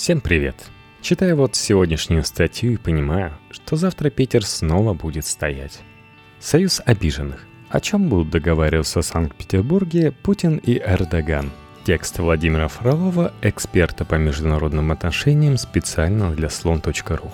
Всем привет! Читаю вот сегодняшнюю статью и понимаю, что завтра Питер снова будет стоять. Союз обиженных. О чем будут договариваться в Санкт-Петербурге Путин и Эрдоган? Текст Владимира Фролова, эксперта по международным отношениям специально для слон.ру.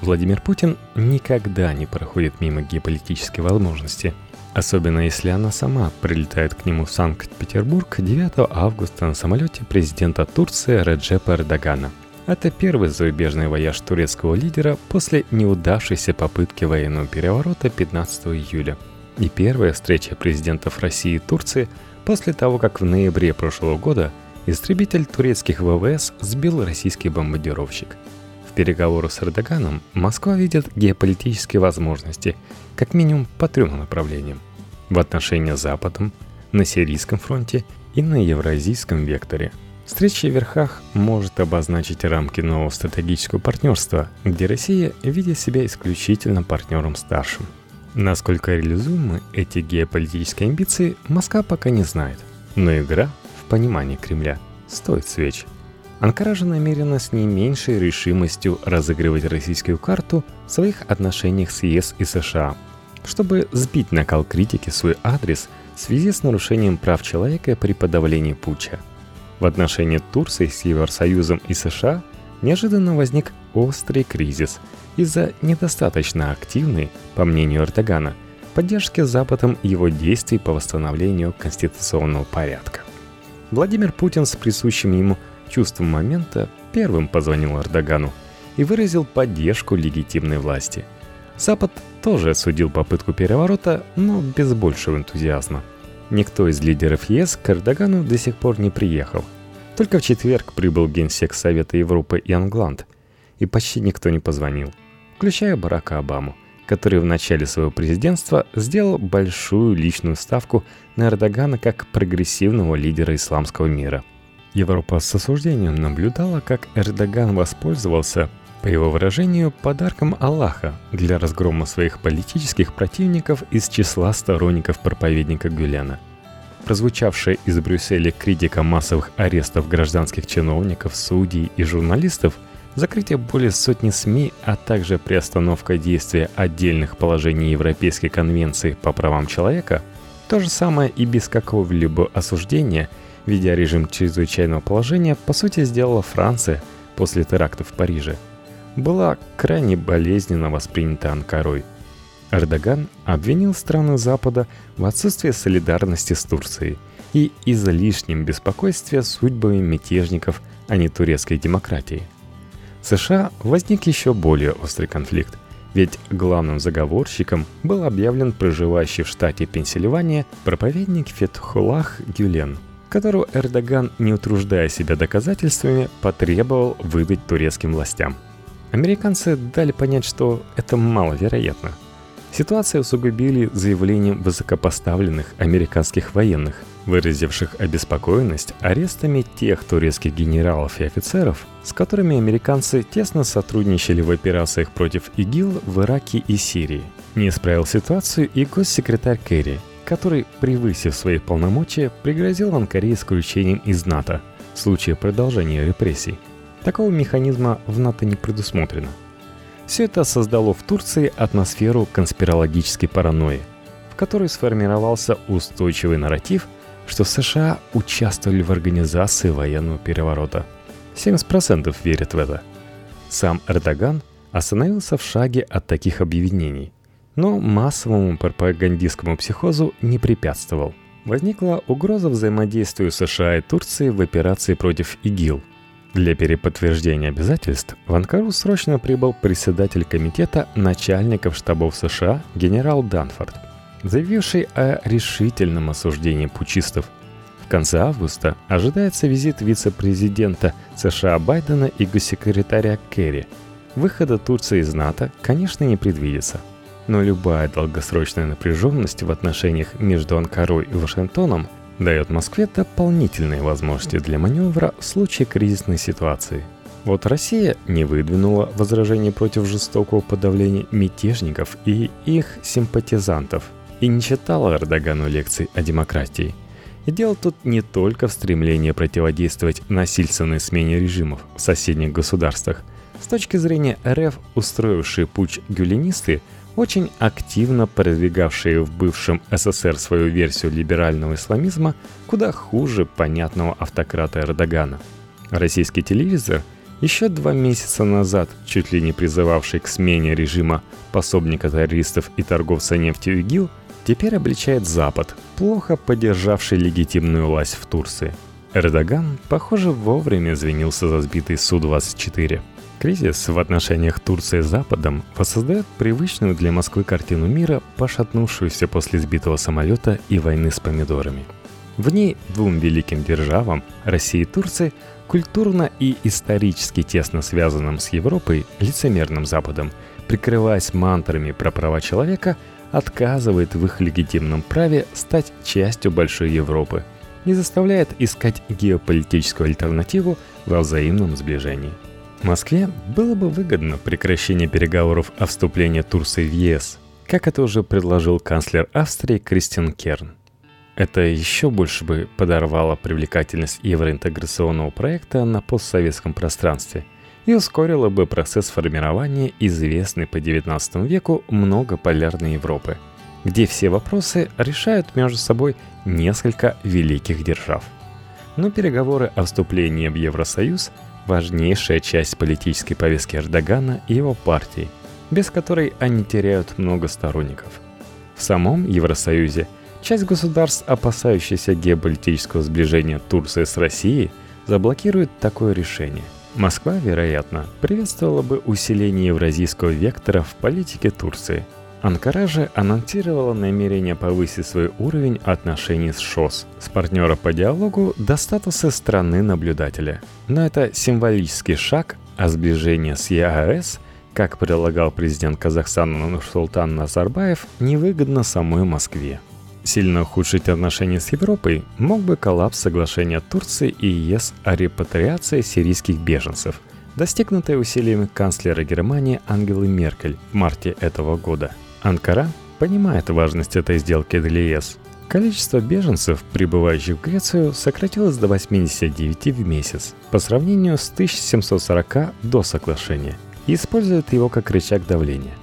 Владимир Путин никогда не проходит мимо геополитической возможности, особенно если она сама прилетает к нему в Санкт-Петербург 9 августа на самолете президента Турции Реджепа Эрдогана. Это первый зарубежный вояж турецкого лидера после неудавшейся попытки военного переворота 15 июля. И первая встреча президентов России и Турции после того, как в ноябре прошлого года истребитель турецких ВВС сбил российский бомбардировщик – переговорах с Эрдоганом Москва видит геополитические возможности, как минимум по трем направлениям. В отношении с Западом, на Сирийском фронте и на Евразийском векторе. Встреча в верхах может обозначить рамки нового стратегического партнерства, где Россия видит себя исключительно партнером старшим. Насколько реализуемы эти геополитические амбиции, Москва пока не знает. Но игра, в понимании Кремля, стоит свеч. Анкара же намерена с не меньшей решимостью разыгрывать российскую карту в своих отношениях с ЕС и США, чтобы сбить накал критики свой адрес в связи с нарушением прав человека при подавлении путча. В отношении Турции с Евросоюзом и США неожиданно возник острый кризис из-за недостаточно активной, по мнению Эрдогана, поддержки Западом его действий по восстановлению конституционного порядка. Владимир Путин с присущим ему чувством момента первым позвонил Эрдогану и выразил поддержку легитимной власти. Запад тоже осудил попытку переворота, но без большего энтузиазма. Никто из лидеров ЕС к Эрдогану до сих пор не приехал. Только в четверг прибыл генсек Совета Европы Ян Гланд, и почти никто не позвонил, включая Барака Обаму, который в начале своего президентства сделал большую личную ставку на Эрдогана как прогрессивного лидера исламского мира – Европа с осуждением наблюдала, как Эрдоган воспользовался, по его выражению, подарком Аллаха для разгрома своих политических противников из числа сторонников проповедника Гюлена. Прозвучавшая из Брюсселя критика массовых арестов гражданских чиновников, судей и журналистов, закрытие более сотни СМИ, а также приостановка действия отдельных положений Европейской конвенции по правам человека, то же самое и без какого-либо осуждения – Введя режим чрезвычайного положения, по сути сделала Франция после терактов в Париже. Была крайне болезненно воспринята Анкарой. Эрдоган обвинил страны Запада в отсутствии солидарности с Турцией и излишнем беспокойстве судьбами мятежников, а не турецкой демократии. В США возник еще более острый конфликт, ведь главным заговорщиком был объявлен проживающий в штате Пенсильвания проповедник Фетхулах Гюлен – которого Эрдоган, не утруждая себя доказательствами, потребовал выдать турецким властям. Американцы дали понять, что это маловероятно. Ситуацию усугубили заявлением высокопоставленных американских военных, выразивших обеспокоенность арестами тех турецких генералов и офицеров, с которыми американцы тесно сотрудничали в операциях против ИГИЛ в Ираке и Сирии. Не исправил ситуацию и госсекретарь Керри, который, превысив свои полномочия, пригрозил Анкаре исключением из НАТО в случае продолжения репрессий. Такого механизма в НАТО не предусмотрено. Все это создало в Турции атмосферу конспирологической паранойи, в которой сформировался устойчивый нарратив, что США участвовали в организации военного переворота. 70% верят в это. Сам Эрдоган остановился в шаге от таких объединений – но массовому пропагандистскому психозу не препятствовал. Возникла угроза взаимодействию США и Турции в операции против ИГИЛ. Для переподтверждения обязательств в Анкару срочно прибыл председатель комитета начальников штабов США генерал Данфорд, заявивший о решительном осуждении пучистов. В конце августа ожидается визит вице-президента США Байдена и госсекретаря Керри. Выхода Турции из НАТО, конечно, не предвидится – но любая долгосрочная напряженность в отношениях между Анкарой и Вашингтоном дает Москве дополнительные возможности для маневра в случае кризисной ситуации. Вот Россия не выдвинула возражений против жестокого подавления мятежников и их симпатизантов и не читала Эрдогану лекций о демократии. И дело тут не только в стремлении противодействовать насильственной смене режимов в соседних государствах. С точки зрения РФ, устроившие путь гюленисты очень активно продвигавшие в бывшем СССР свою версию либерального исламизма, куда хуже понятного автократа Эрдогана. Российский телевизор, еще два месяца назад чуть ли не призывавший к смене режима пособника террористов и торговца нефтью ИГИЛ, теперь обличает Запад, плохо поддержавший легитимную власть в Турции. Эрдоган, похоже, вовремя извинился за сбитый Су-24. Кризис в отношениях Турции с Западом воссоздает привычную для Москвы картину мира, пошатнувшуюся после сбитого самолета и войны с помидорами. В ней двум великим державам, России и Турции, культурно и исторически тесно связанным с Европой, лицемерным Западом, прикрываясь мантрами про права человека, отказывает в их легитимном праве стать частью большой Европы и заставляет искать геополитическую альтернативу во взаимном сближении – Москве было бы выгодно прекращение переговоров о вступлении Турции в ЕС, как это уже предложил канцлер Австрии Кристиан Керн. Это еще больше бы подорвало привлекательность евроинтеграционного проекта на постсоветском пространстве и ускорило бы процесс формирования известной по XIX веку многополярной Европы, где все вопросы решают между собой несколько великих держав. Но переговоры о вступлении в Евросоюз важнейшая часть политической повестки Эрдогана и его партии, без которой они теряют много сторонников. В самом Евросоюзе часть государств, опасающихся геополитического сближения Турции с Россией, заблокирует такое решение. Москва, вероятно, приветствовала бы усиление евразийского вектора в политике Турции – Анкара же анонсировала намерение повысить свой уровень отношений с ШОС, с партнера по диалогу до статуса страны-наблюдателя. Но это символический шаг, а сближение с ЕАЭС, как предлагал президент Казахстана Нурсултан Назарбаев, невыгодно самой Москве. Сильно ухудшить отношения с Европой мог бы коллапс соглашения Турции и ЕС о репатриации сирийских беженцев, достигнутое усилиями канцлера Германии Ангелы Меркель в марте этого года – Анкара понимает важность этой сделки для ЕС. Количество беженцев, прибывающих в Грецию, сократилось до 89 в месяц по сравнению с 1740 до соглашения и использует его как рычаг давления.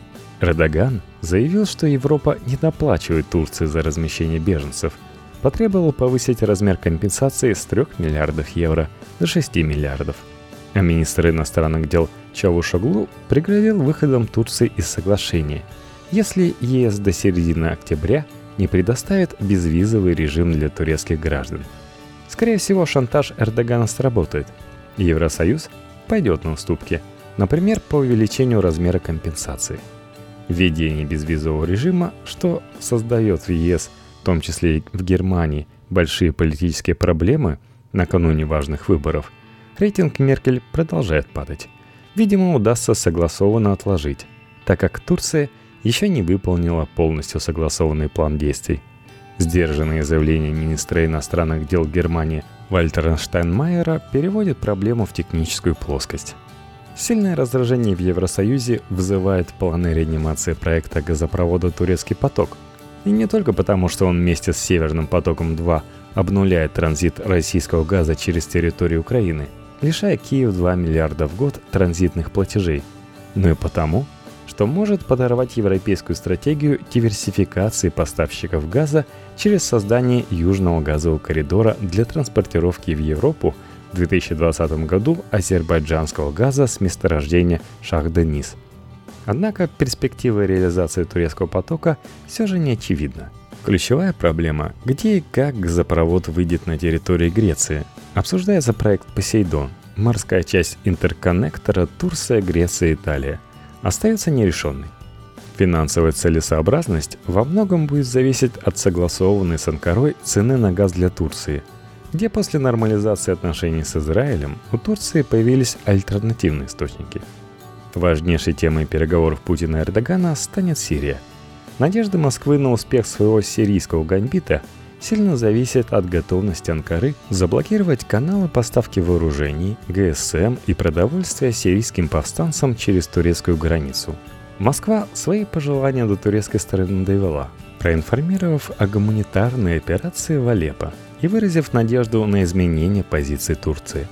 Эрдоган заявил, что Европа не доплачивает Турции за размещение беженцев, потребовал повысить размер компенсации с 3 миллиардов евро до 6 миллиардов. А министр иностранных дел Чавушоглу пригрозил выходом Турции из соглашения – если ЕС до середины октября не предоставит безвизовый режим для турецких граждан. Скорее всего, шантаж Эрдогана сработает. Евросоюз пойдет на уступки, например, по увеличению размера компенсации. Введение безвизового режима, что создает в ЕС, в том числе и в Германии, большие политические проблемы накануне важных выборов, рейтинг Меркель продолжает падать. Видимо, удастся согласованно отложить, так как Турция – еще не выполнила полностью согласованный план действий. Сдержанные заявления министра иностранных дел Германии Вальтера Штайнмайера переводят проблему в техническую плоскость. Сильное раздражение в Евросоюзе вызывает планы реанимации проекта газопровода «Турецкий поток». И не только потому, что он вместе с «Северным потоком-2» обнуляет транзит российского газа через территорию Украины, лишая Киев 2 миллиарда в год транзитных платежей, но и потому, что может подорвать европейскую стратегию диверсификации поставщиков газа через создание южного газового коридора для транспортировки в Европу в 2020 году азербайджанского газа с месторождения Шах-Денис. Однако перспектива реализации турецкого потока все же не очевидна. Ключевая проблема – где и как газопровод выйдет на территории Греции. Обсуждается проект «Посейдон» – морская часть интерконнектора Турция, Греция, Италия – остается нерешенной. Финансовая целесообразность во многом будет зависеть от согласованной с Анкарой цены на газ для Турции, где после нормализации отношений с Израилем у Турции появились альтернативные источники. Важнейшей темой переговоров Путина и Эрдогана станет Сирия. Надежды Москвы на успех своего сирийского гамбита сильно зависят от готовности Анкары заблокировать каналы поставки вооружений, ГСМ и продовольствия сирийским повстанцам через турецкую границу. Москва свои пожелания до турецкой стороны довела, проинформировав о гуманитарной операции в Алеппо и выразив надежду на изменение позиции Турции.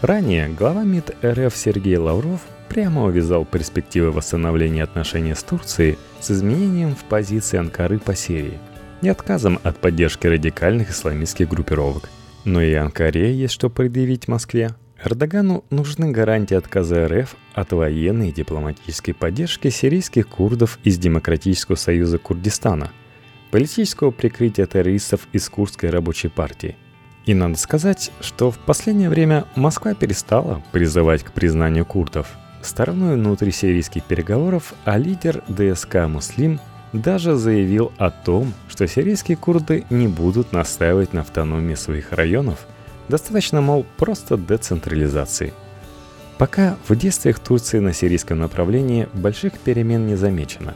Ранее глава МИД РФ Сергей Лавров прямо увязал перспективы восстановления отношений с Турцией с изменением в позиции Анкары по Сирии и отказом от поддержки радикальных исламистских группировок. Но и Анкаре есть что предъявить Москве. Эрдогану нужны гарантии отказа РФ от военной и дипломатической поддержки сирийских курдов из Демократического союза Курдистана, политического прикрытия террористов из Курдской рабочей партии. И надо сказать, что в последнее время Москва перестала призывать к признанию курдов. Стороной внутрисирийских переговоров, а лидер ДСК «Муслим» даже заявил о том, что сирийские курды не будут настаивать на автономии своих районов – Достаточно, мол, просто децентрализации. Пока в действиях Турции на сирийском направлении больших перемен не замечено.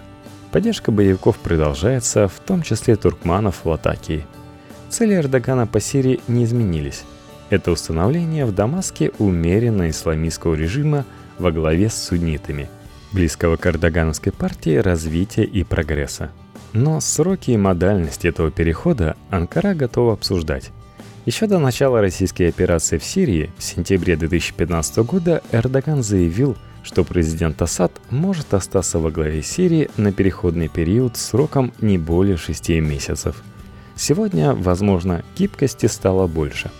Поддержка боевиков продолжается, в том числе туркманов в Латакии. Цели Эрдогана по Сирии не изменились. Это установление в Дамаске умеренно исламистского режима во главе с суннитами, близкого к эрдогановской партии развития и прогресса. Но сроки и модальность этого перехода Анкара готова обсуждать. Еще до начала российской операции в Сирии в сентябре 2015 года Эрдоган заявил, что президент Асад может остаться во главе Сирии на переходный период сроком не более 6 месяцев. Сегодня, возможно, гибкости стало больше.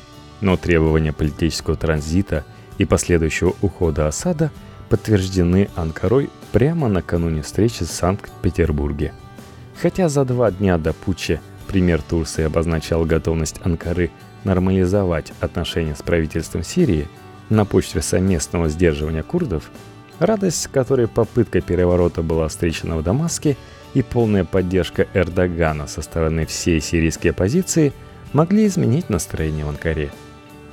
Но требования политического транзита и последующего ухода Асада подтверждены Анкарой прямо накануне встречи в Санкт-Петербурге. Хотя за два дня до путча премьер Турции обозначал готовность Анкары – нормализовать отношения с правительством Сирии на почве совместного сдерживания курдов, радость, которой попытка переворота была встречена в Дамаске и полная поддержка Эрдогана со стороны всей сирийской оппозиции могли изменить настроение в Анкаре.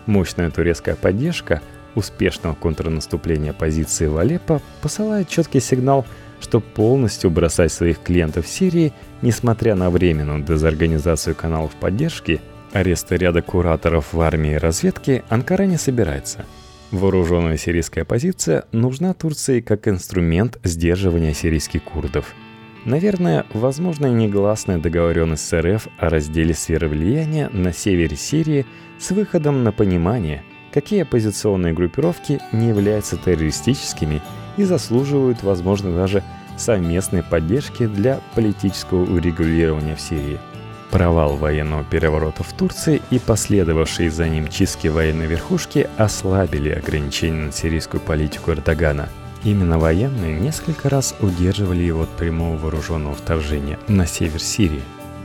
Мощная турецкая поддержка успешного контрнаступления позиции в Алеппо посылает четкий сигнал, что полностью бросать своих клиентов в Сирии, несмотря на временную дезорганизацию каналов поддержки – Ареста ряда кураторов в армии и разведке Анкара не собирается. Вооруженная сирийская оппозиция нужна Турции как инструмент сдерживания сирийских курдов. Наверное, возможно негласная договоренность с РФ о разделе сферы влияния на севере Сирии с выходом на понимание, какие оппозиционные группировки не являются террористическими и заслуживают, возможно, даже совместной поддержки для политического урегулирования в Сирии – Провал военного переворота в Турции и последовавшие за ним чистки военной верхушки ослабили ограничения на сирийскую политику Эрдогана. Именно военные несколько раз удерживали его от прямого вооруженного вторжения на север Сирии.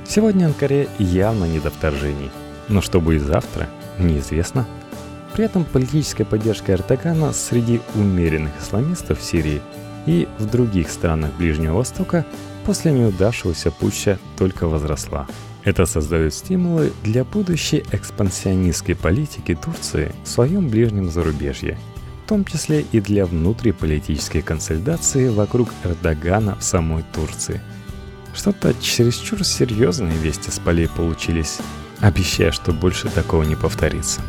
Сегодня Анкаре явно не до вторжений. Но что будет завтра, неизвестно. При этом политическая поддержка Эрдогана среди умеренных исламистов в Сирии и в других странах Ближнего Востока после неудавшегося путча только возросла. Это создает стимулы для будущей экспансионистской политики Турции в своем ближнем зарубежье, в том числе и для внутриполитической консолидации вокруг Эрдогана в самой Турции. Что-то чересчур серьезные вести с полей получились, обещая, что больше такого не повторится.